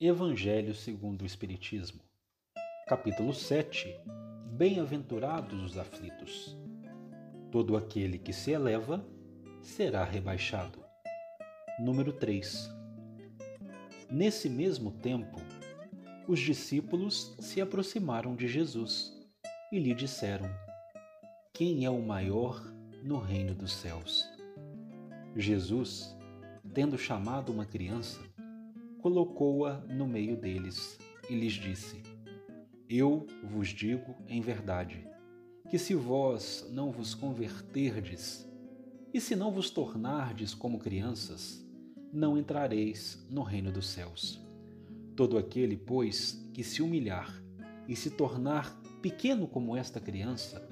Evangelho segundo o Espiritismo, capítulo 7 Bem-aventurados os aflitos. Todo aquele que se eleva será rebaixado. Número 3. Nesse mesmo tempo, os discípulos se aproximaram de Jesus e lhe disseram: Quem é o maior no reino dos céus? Jesus, tendo chamado uma criança, colocou-a no meio deles e lhes disse: Eu vos digo em verdade, que se vós não vos converterdes e se não vos tornardes como crianças, não entrareis no reino dos céus. Todo aquele, pois, que se humilhar e se tornar pequeno como esta criança,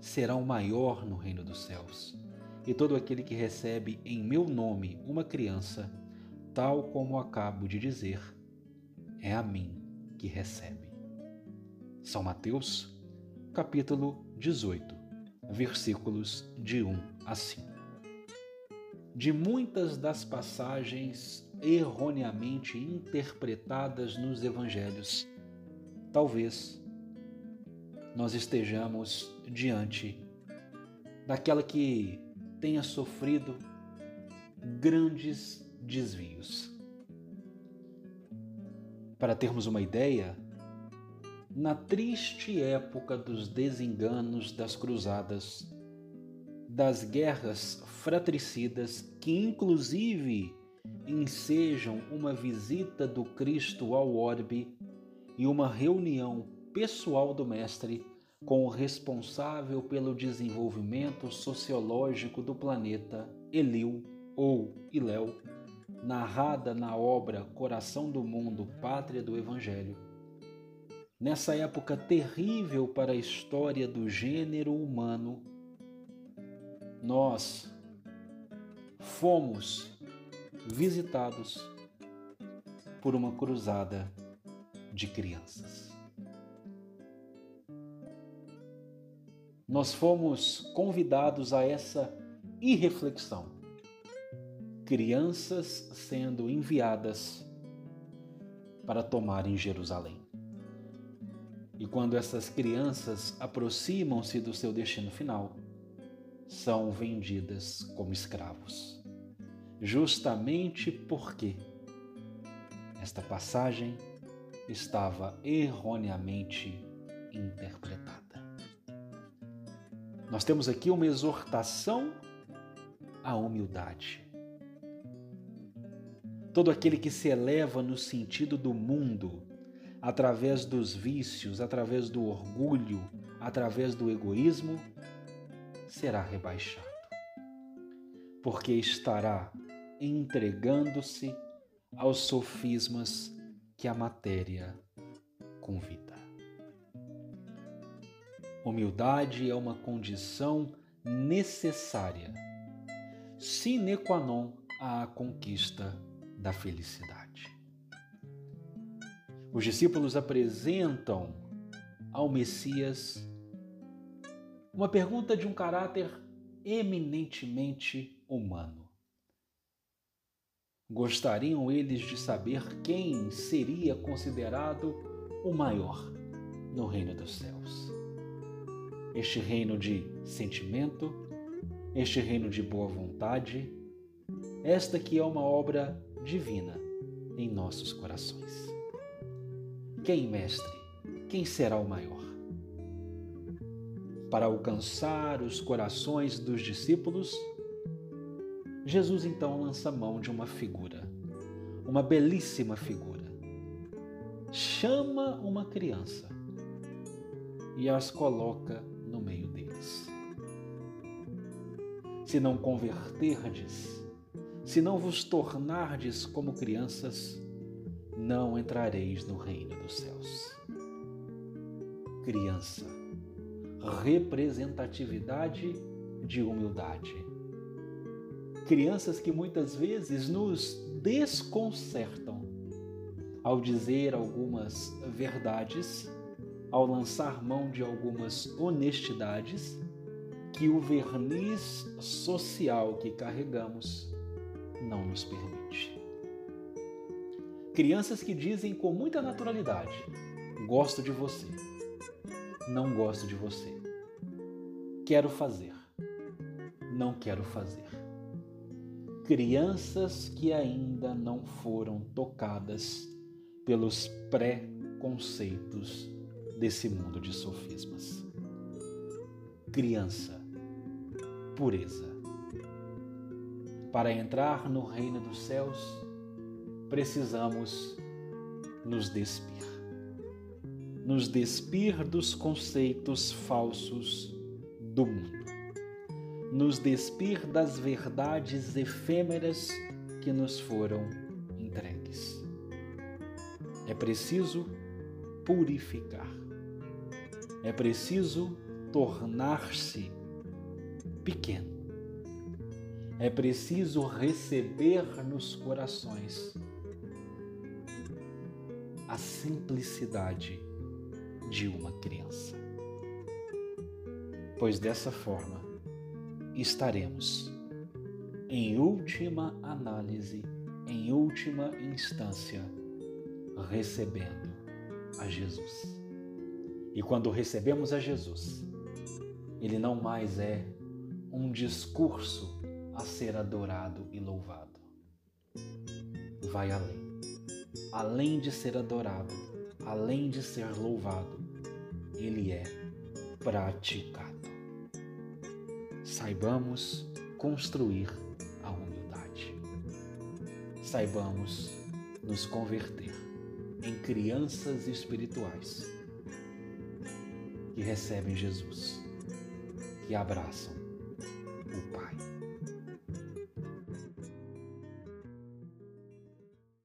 será o maior no reino dos céus. E todo aquele que recebe em meu nome uma criança, tal como acabo de dizer, é a mim que recebe. São Mateus, capítulo 18, versículos de 1 a 5. De muitas das passagens erroneamente interpretadas nos evangelhos, talvez nós estejamos diante daquela que tenha sofrido grandes desvios. Para termos uma ideia, na triste época dos desenganos das cruzadas, das guerras fratricidas que inclusive ensejam uma visita do Cristo ao orbe e uma reunião pessoal do Mestre com o responsável pelo desenvolvimento sociológico do planeta, Eliu ou Iléu, narrada na obra Coração do Mundo, Pátria do Evangelho. Nessa época terrível para a história do gênero humano, nós fomos visitados por uma cruzada de crianças. Nós fomos convidados a essa irreflexão crianças sendo enviadas para tomarem Jerusalém. E quando essas crianças aproximam-se do seu destino final, são vendidas como escravos. Justamente porque esta passagem estava erroneamente interpretada. Nós temos aqui uma exortação à humildade Todo aquele que se eleva no sentido do mundo, através dos vícios, através do orgulho, através do egoísmo, será rebaixado, porque estará entregando-se aos sofismas que a matéria convida. Humildade é uma condição necessária, sine qua non à conquista da felicidade. Os discípulos apresentam ao Messias uma pergunta de um caráter eminentemente humano. Gostariam eles de saber quem seria considerado o maior no reino dos céus. Este reino de sentimento, este reino de boa vontade, esta que é uma obra divina em nossos corações. Quem, mestre, quem será o maior? Para alcançar os corações dos discípulos, Jesus então lança mão de uma figura, uma belíssima figura. Chama uma criança e as coloca no meio deles. Se não converterdes, se não vos tornardes como crianças, não entrareis no reino dos céus. Criança, representatividade de humildade. Crianças que muitas vezes nos desconcertam ao dizer algumas verdades, ao lançar mão de algumas honestidades que o verniz social que carregamos não nos permite. Crianças que dizem com muita naturalidade: gosto de você, não gosto de você, quero fazer, não quero fazer. Crianças que ainda não foram tocadas pelos pré-conceitos desse mundo de sofismas. Criança, pureza. Para entrar no reino dos céus, precisamos nos despir. Nos despir dos conceitos falsos do mundo. Nos despir das verdades efêmeras que nos foram entregues. É preciso purificar. É preciso tornar-se pequeno. É preciso receber nos corações a simplicidade de uma criança. Pois dessa forma estaremos, em última análise, em última instância, recebendo a Jesus. E quando recebemos a Jesus, ele não mais é um discurso a ser adorado e louvado. Vai além. Além de ser adorado, além de ser louvado, ele é praticado. Saibamos construir a humildade. Saibamos nos converter em crianças espirituais que recebem Jesus, que abraçam